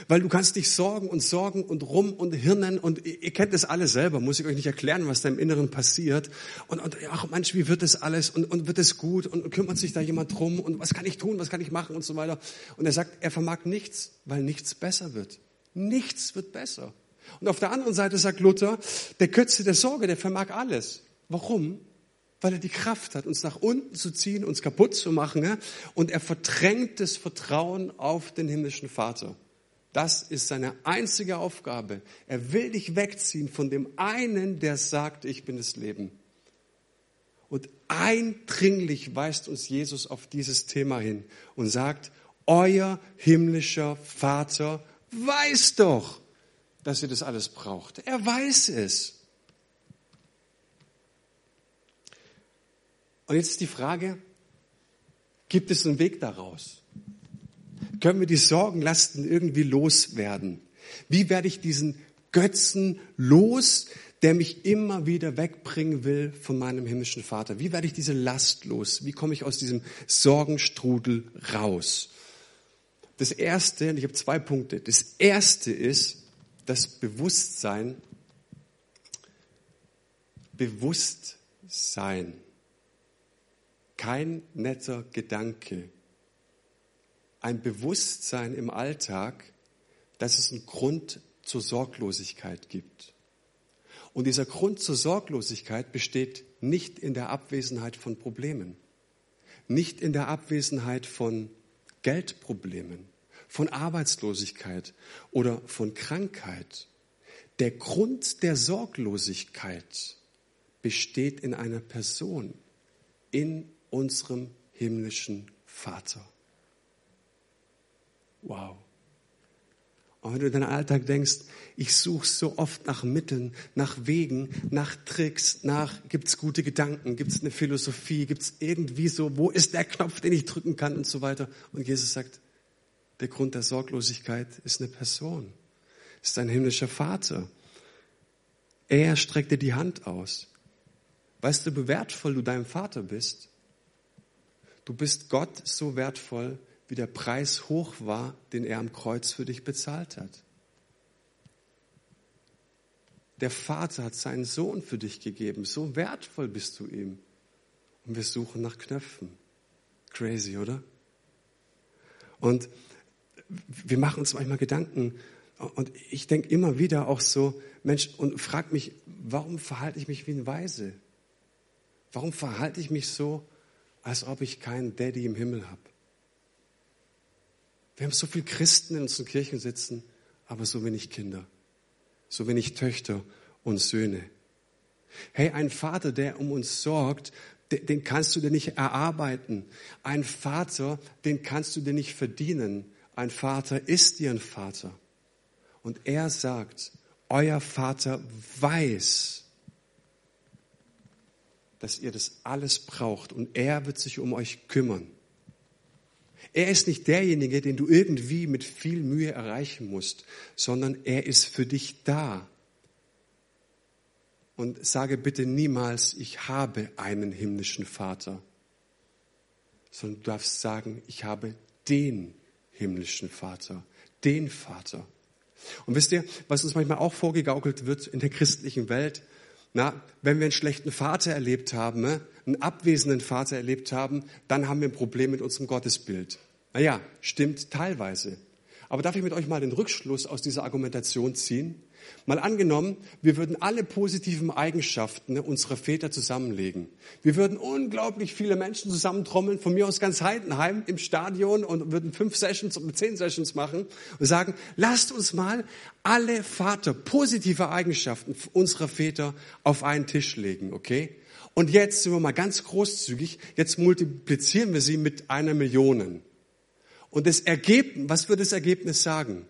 Weil du kannst dich sorgen und sorgen und rum und hirnen und ihr kennt das alle selber, muss ich euch nicht erklären, was da im Inneren passiert. Und, und ach Mensch, wie wird das alles und, und wird es gut und, und kümmert sich da jemand drum und was kann ich tun, was kann ich machen und so weiter. Und er sagt, er vermag nichts, weil nichts besser wird. Nichts wird besser. Und auf der anderen Seite sagt Luther, der Götze der Sorge, der vermag alles. Warum? Weil er die Kraft hat, uns nach unten zu ziehen, uns kaputt zu machen. Und er verdrängt das Vertrauen auf den himmlischen Vater. Das ist seine einzige Aufgabe. Er will dich wegziehen von dem einen, der sagt, ich bin das Leben. Und eindringlich weist uns Jesus auf dieses Thema hin und sagt, euer himmlischer Vater weiß doch, dass ihr das alles braucht. Er weiß es. Und jetzt ist die Frage, gibt es einen Weg daraus? Können wir die Sorgenlasten irgendwie loswerden? Wie werde ich diesen Götzen los, der mich immer wieder wegbringen will von meinem himmlischen Vater? Wie werde ich diese Last los? Wie komme ich aus diesem Sorgenstrudel raus? Das erste, und ich habe zwei Punkte. Das erste ist das Bewusstsein. Bewusstsein kein netter Gedanke, ein Bewusstsein im Alltag, dass es einen Grund zur Sorglosigkeit gibt. Und dieser Grund zur Sorglosigkeit besteht nicht in der Abwesenheit von Problemen, nicht in der Abwesenheit von Geldproblemen, von Arbeitslosigkeit oder von Krankheit. Der Grund der Sorglosigkeit besteht in einer Person, in unserem himmlischen Vater. Wow. Und wenn du in deinen Alltag denkst, ich suche so oft nach Mitteln, nach Wegen, nach Tricks, nach, gibt's gute Gedanken, gibt's eine Philosophie, gibt's irgendwie so, wo ist der Knopf, den ich drücken kann und so weiter. Und Jesus sagt, der Grund der Sorglosigkeit ist eine Person, ist ein himmlischer Vater. Er streckt dir die Hand aus. Weißt du, wie wertvoll du deinem Vater bist? Du bist Gott so wertvoll, wie der Preis hoch war, den er am Kreuz für dich bezahlt hat. Der Vater hat seinen Sohn für dich gegeben. So wertvoll bist du ihm. Und wir suchen nach Knöpfen. Crazy, oder? Und wir machen uns manchmal Gedanken. Und ich denke immer wieder auch so, Mensch, und frag mich, warum verhalte ich mich wie ein Weise? Warum verhalte ich mich so, als ob ich keinen Daddy im Himmel habe? Wir haben so viele Christen in unseren Kirchen sitzen, aber so wenig Kinder so wenig Töchter und Söhne. Hey, ein Vater, der um uns sorgt, den kannst du dir nicht erarbeiten. Ein Vater, den kannst du dir nicht verdienen. Ein Vater ist dir ein Vater. Und er sagt, euer Vater weiß, dass ihr das alles braucht und er wird sich um euch kümmern. Er ist nicht derjenige, den du irgendwie mit viel Mühe erreichen musst, sondern er ist für dich da. Und sage bitte niemals, ich habe einen himmlischen Vater, sondern du darfst sagen, ich habe den himmlischen Vater, den Vater. Und wisst ihr, was uns manchmal auch vorgegaukelt wird in der christlichen Welt? Na, wenn wir einen schlechten Vater erlebt haben, ne, einen abwesenden Vater erlebt haben, dann haben wir ein Problem mit unserem Gottesbild. Naja, stimmt teilweise. Aber darf ich mit euch mal den Rückschluss aus dieser Argumentation ziehen? Mal angenommen, wir würden alle positiven Eigenschaften unserer Väter zusammenlegen. Wir würden unglaublich viele Menschen zusammentrommeln, von mir aus ganz Heidenheim im Stadion und würden fünf Sessions und zehn Sessions machen und sagen, lasst uns mal alle Vater, positive Eigenschaften unserer Väter auf einen Tisch legen, okay? Und jetzt sind wir mal ganz großzügig, jetzt multiplizieren wir sie mit einer Million. Und das Ergebnis, was wird das Ergebnis sagen?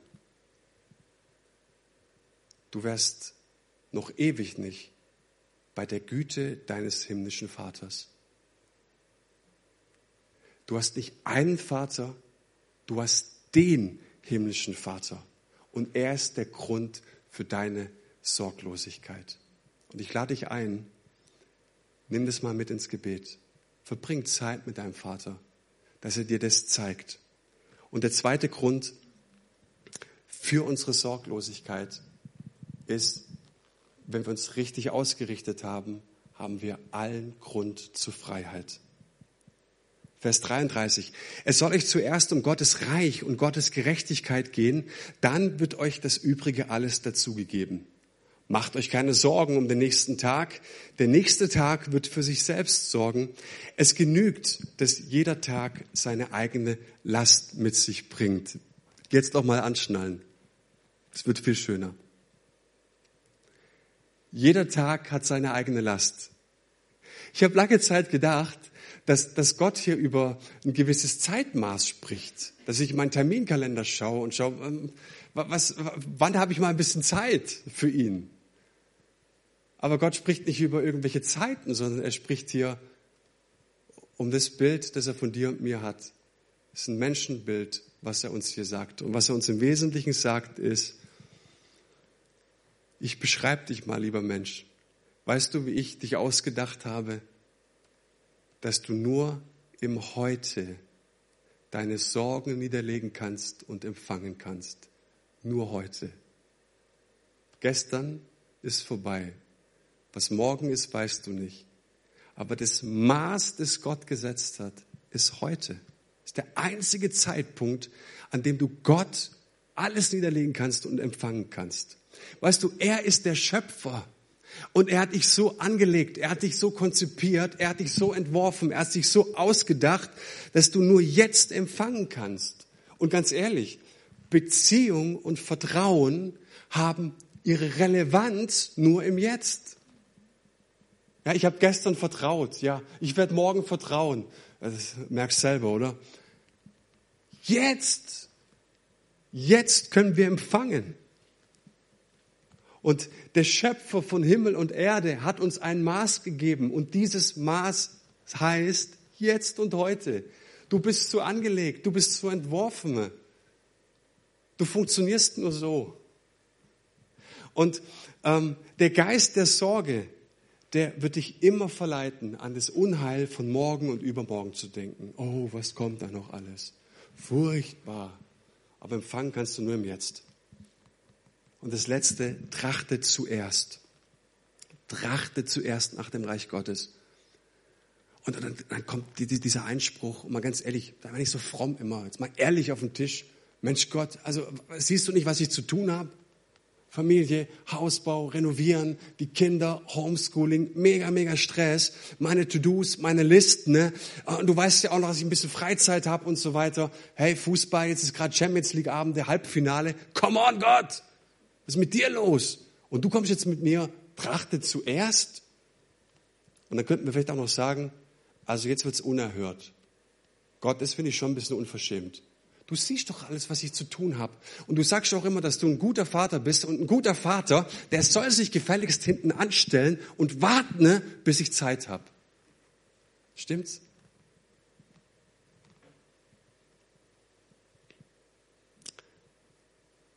Du wirst noch ewig nicht bei der Güte deines himmlischen Vaters. Du hast nicht einen Vater, du hast den himmlischen Vater. Und er ist der Grund für deine Sorglosigkeit. Und ich lade dich ein, nimm das mal mit ins Gebet. Verbring Zeit mit deinem Vater, dass er dir das zeigt. Und der zweite Grund für unsere Sorglosigkeit ist, wenn wir uns richtig ausgerichtet haben, haben wir allen Grund zur Freiheit. Vers 33. Es soll euch zuerst um Gottes Reich und Gottes Gerechtigkeit gehen, dann wird euch das Übrige alles dazugegeben. Macht euch keine Sorgen um den nächsten Tag. Der nächste Tag wird für sich selbst sorgen. Es genügt, dass jeder Tag seine eigene Last mit sich bringt. Jetzt noch mal anschnallen. Es wird viel schöner. Jeder Tag hat seine eigene Last. Ich habe lange Zeit gedacht, dass, dass Gott hier über ein gewisses Zeitmaß spricht, dass ich meinen Terminkalender schaue und schaue, ähm, was, wann habe ich mal ein bisschen Zeit für ihn? Aber Gott spricht nicht über irgendwelche Zeiten, sondern er spricht hier um das Bild, das er von dir und mir hat. Es ist ein Menschenbild, was er uns hier sagt. Und was er uns im Wesentlichen sagt, ist, ich beschreibe dich mal, lieber Mensch. Weißt du, wie ich dich ausgedacht habe? Dass du nur im Heute deine Sorgen niederlegen kannst und empfangen kannst. Nur heute. Gestern ist vorbei. Was morgen ist, weißt du nicht. Aber das Maß, das Gott gesetzt hat, ist heute. Ist der einzige Zeitpunkt, an dem du Gott alles niederlegen kannst und empfangen kannst. Weißt du, er ist der Schöpfer. Und er hat dich so angelegt, er hat dich so konzipiert, er hat dich so entworfen, er hat sich so ausgedacht, dass du nur jetzt empfangen kannst. Und ganz ehrlich, Beziehung und Vertrauen haben ihre Relevanz nur im Jetzt. Ja, ich habe gestern vertraut. Ja, ich werde morgen vertrauen. Das merkst selber, oder? Jetzt, Jetzt können wir empfangen. Und der Schöpfer von Himmel und Erde hat uns ein Maß gegeben und dieses Maß heißt jetzt und heute. Du bist so angelegt, du bist so entworfen. Du funktionierst nur so. Und ähm, der Geist der Sorge, der wird dich immer verleiten, an das Unheil von morgen und übermorgen zu denken. Oh, was kommt da noch alles? Furchtbar. Aber empfangen kannst du nur im Jetzt. Und das letzte, trachte zuerst. Trachte zuerst nach dem Reich Gottes. Und dann, dann kommt dieser Einspruch, und mal ganz ehrlich, da bin ich so fromm immer, jetzt mal ehrlich auf den Tisch. Mensch Gott, also siehst du nicht, was ich zu tun habe? Familie, Hausbau, renovieren, die Kinder, Homeschooling, mega, mega Stress, meine To-Dos, meine Listen. Ne? Und du weißt ja auch noch, dass ich ein bisschen Freizeit habe und so weiter. Hey, Fußball, jetzt ist gerade Champions League Abend, der Halbfinale. Come on, Gott! Was ist mit dir los? Und du kommst jetzt mit mir, trachte zuerst. Und dann könnten wir vielleicht auch noch sagen, also jetzt wird's unerhört. Gott, das finde ich schon ein bisschen unverschämt. Du siehst doch alles, was ich zu tun habe. Und du sagst auch immer, dass du ein guter Vater bist. Und ein guter Vater, der soll sich gefälligst hinten anstellen und warten, ne, bis ich Zeit habe. Stimmt's?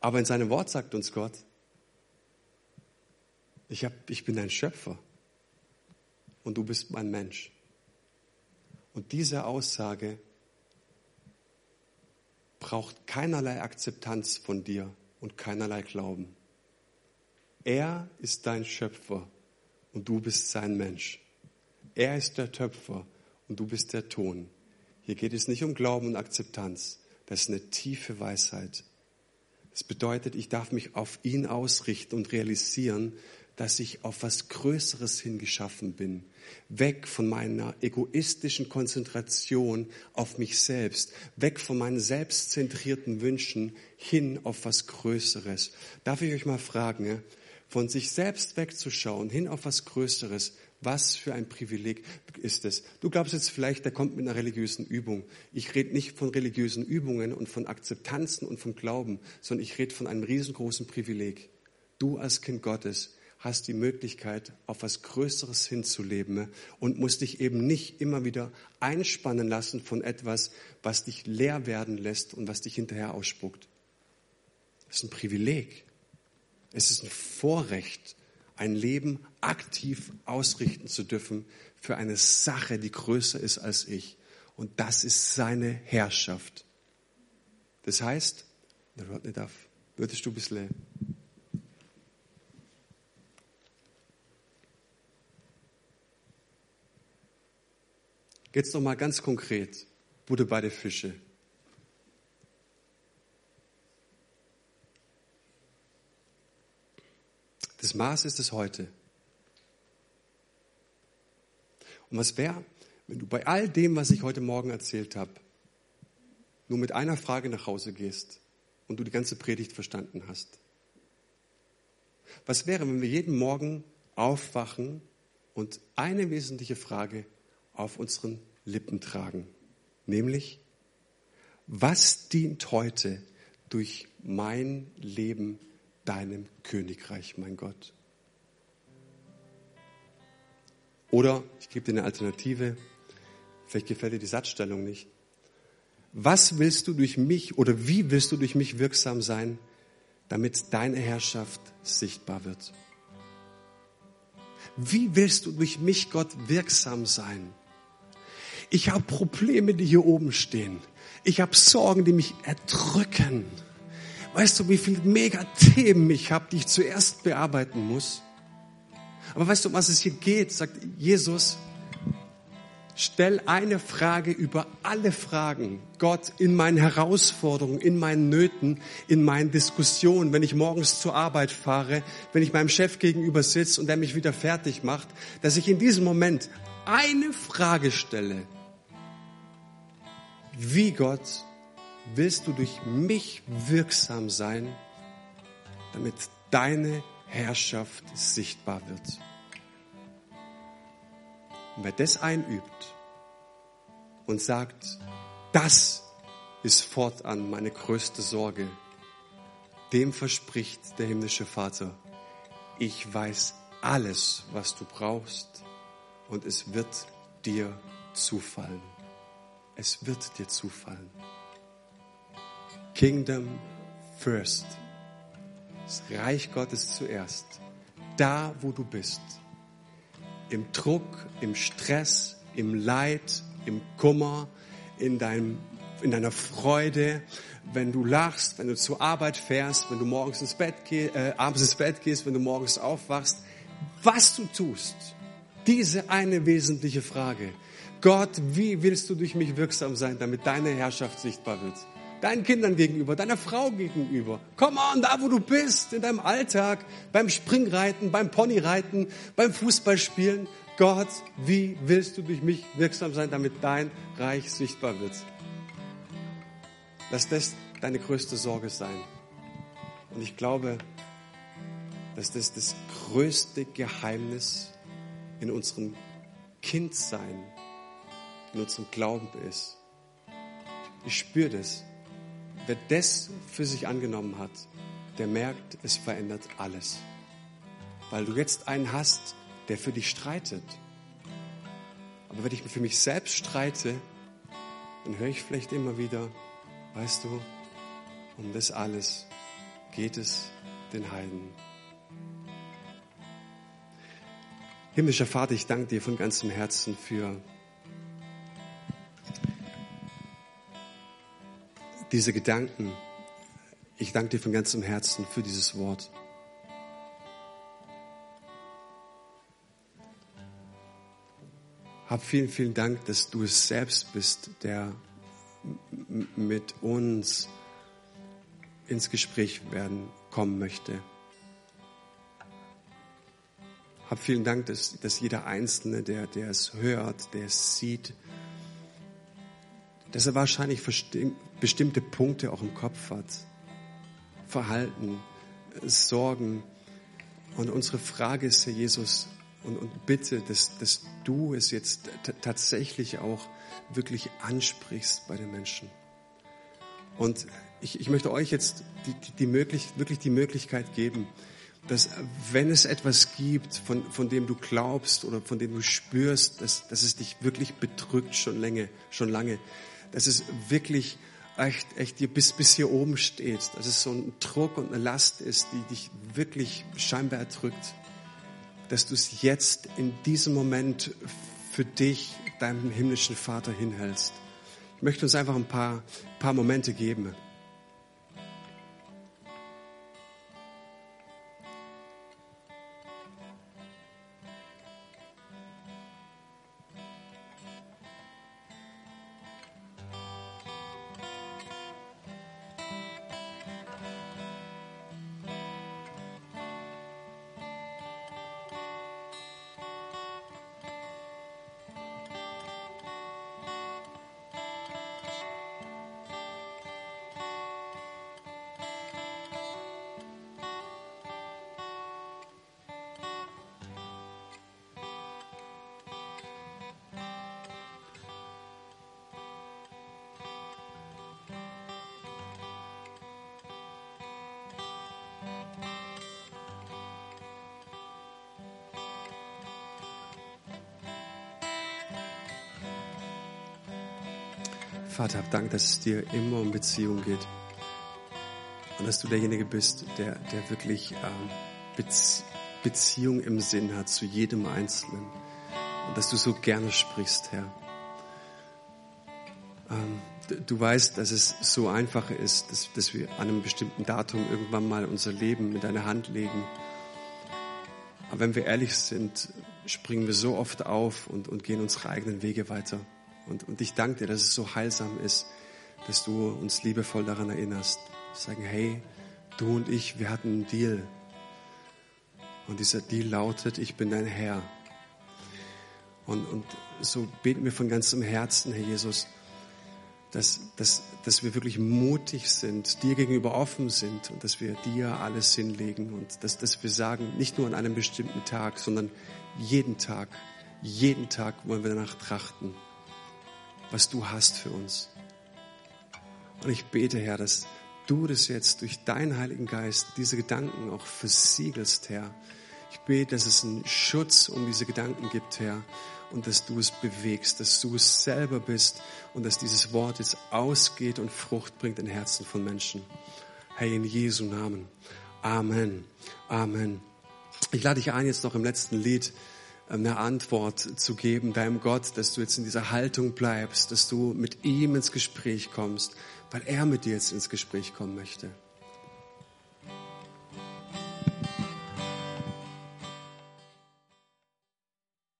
Aber in seinem Wort sagt uns Gott, ich, hab, ich bin ein Schöpfer und du bist mein Mensch. Und diese Aussage braucht keinerlei Akzeptanz von dir und keinerlei Glauben. Er ist dein Schöpfer und du bist sein Mensch. Er ist der Töpfer und du bist der Ton. Hier geht es nicht um Glauben und Akzeptanz. Das ist eine tiefe Weisheit. Das bedeutet, ich darf mich auf ihn ausrichten und realisieren, dass ich auf was Größeres hingeschaffen bin. Weg von meiner egoistischen Konzentration auf mich selbst, weg von meinen selbstzentrierten Wünschen hin auf was Größeres. Darf ich euch mal fragen, von sich selbst wegzuschauen, hin auf was Größeres, was für ein Privileg ist es? Du glaubst jetzt vielleicht, der kommt mit einer religiösen Übung. Ich rede nicht von religiösen Übungen und von Akzeptanzen und vom Glauben, sondern ich rede von einem riesengroßen Privileg. Du als Kind Gottes hast die Möglichkeit, auf was Größeres hinzuleben und musst dich eben nicht immer wieder einspannen lassen von etwas, was dich leer werden lässt und was dich hinterher ausspuckt. Das ist ein Privileg. Es ist ein Vorrecht, ein Leben aktiv ausrichten zu dürfen für eine Sache, die größer ist als ich. Und das ist seine Herrschaft. Das heißt, würdest du ein bisschen Jetzt noch mal ganz konkret. Bude bei der Fische. Das Maß ist es heute. Und was wäre, wenn du bei all dem, was ich heute Morgen erzählt habe, nur mit einer Frage nach Hause gehst und du die ganze Predigt verstanden hast? Was wäre, wenn wir jeden Morgen aufwachen und eine wesentliche Frage auf unseren Lippen tragen, nämlich, was dient heute durch mein Leben deinem Königreich, mein Gott? Oder, ich gebe dir eine Alternative, vielleicht gefällt dir die Satzstellung nicht. Was willst du durch mich oder wie willst du durch mich wirksam sein, damit deine Herrschaft sichtbar wird? Wie willst du durch mich, Gott, wirksam sein? Ich habe Probleme, die hier oben stehen. Ich habe Sorgen, die mich erdrücken. Weißt du, wie viele Megathemen ich habe, die ich zuerst bearbeiten muss? Aber weißt du, um was es hier geht, sagt Jesus, stell eine Frage über alle Fragen. Gott, in meinen Herausforderungen, in meinen Nöten, in meinen Diskussionen, wenn ich morgens zur Arbeit fahre, wenn ich meinem Chef gegenüber sitze und der mich wieder fertig macht, dass ich in diesem Moment eine Frage stelle wie Gott willst du durch mich wirksam sein, damit deine Herrschaft sichtbar wird. Und wer das einübt und sagt, das ist fortan meine größte Sorge, dem verspricht der himmlische Vater, ich weiß alles, was du brauchst und es wird dir zufallen. Es wird dir zufallen. Kingdom first. Das Reich Gottes zuerst. Da, wo du bist. Im Druck, im Stress, im Leid, im Kummer, in, deinem, in deiner Freude, wenn du lachst, wenn du zur Arbeit fährst, wenn du morgens ins Bett geh, äh, abends ins Bett gehst, wenn du morgens aufwachst, was du tust. Diese eine wesentliche Frage. Gott, wie willst du durch mich wirksam sein, damit deine Herrschaft sichtbar wird? Deinen Kindern gegenüber, deiner Frau gegenüber. Komm on, da wo du bist, in deinem Alltag, beim Springreiten, beim Ponyreiten, beim Fußballspielen. Gott, wie willst du durch mich wirksam sein, damit dein Reich sichtbar wird? Lass das deine größte Sorge sein. Und ich glaube, dass das das größte Geheimnis in unserem Kindsein, in unserem Glauben ist. Ich spüre das. Wer das für sich angenommen hat, der merkt, es verändert alles. Weil du jetzt einen hast, der für dich streitet. Aber wenn ich für mich selbst streite, dann höre ich vielleicht immer wieder, weißt du, um das alles geht es den Heiden. Himmlischer Vater, ich danke dir von ganzem Herzen für diese Gedanken. Ich danke dir von ganzem Herzen für dieses Wort. Hab vielen, vielen Dank, dass du es selbst bist, der mit uns ins Gespräch werden kommen möchte. Hab vielen Dank, dass, dass jeder Einzelne, der, der es hört, der es sieht, dass er wahrscheinlich bestimmte Punkte auch im Kopf hat. Verhalten, Sorgen. Und unsere Frage ist, Herr Jesus, und, und bitte, dass, dass du es jetzt tatsächlich auch wirklich ansprichst bei den Menschen. Und ich, ich möchte euch jetzt die, die, die möglich, wirklich die Möglichkeit geben, dass wenn es etwas gibt, von, von dem du glaubst oder von dem du spürst, dass, dass es dich wirklich bedrückt schon lange, schon lange, dass es wirklich echt, echt bis, bis hier oben steht, dass es so ein Druck und eine Last ist, die dich wirklich scheinbar erdrückt, dass du es jetzt in diesem Moment für dich, deinem himmlischen Vater hinhältst. Ich möchte uns einfach ein paar, paar Momente geben. Vater, Dank, dass es dir immer um Beziehung geht. Und dass du derjenige bist, der, der wirklich ähm, Beziehung im Sinn hat zu jedem Einzelnen. Und dass du so gerne sprichst, Herr. Ähm, du weißt, dass es so einfach ist, dass, dass wir an einem bestimmten Datum irgendwann mal unser Leben in deine Hand legen. Aber wenn wir ehrlich sind, springen wir so oft auf und, und gehen unsere eigenen Wege weiter. Und, und ich danke dir, dass es so heilsam ist, dass du uns liebevoll daran erinnerst. Sagen, hey, du und ich, wir hatten einen Deal. Und dieser Deal lautet, ich bin dein Herr. Und, und so beten wir von ganzem Herzen, Herr Jesus, dass, dass, dass wir wirklich mutig sind, dir gegenüber offen sind und dass wir dir alles hinlegen und dass, dass wir sagen, nicht nur an einem bestimmten Tag, sondern jeden Tag, jeden Tag wollen wir danach trachten was du hast für uns. Und ich bete, Herr, dass du das jetzt durch deinen Heiligen Geist, diese Gedanken auch versiegelst, Herr. Ich bete, dass es einen Schutz um diese Gedanken gibt, Herr, und dass du es bewegst, dass du es selber bist und dass dieses Wort jetzt ausgeht und Frucht bringt in Herzen von Menschen. Hey, in Jesu Namen. Amen. Amen. Ich lade dich ein, jetzt noch im letzten Lied eine Antwort zu geben deinem Gott, dass du jetzt in dieser Haltung bleibst, dass du mit ihm ins Gespräch kommst, weil er mit dir jetzt ins Gespräch kommen möchte.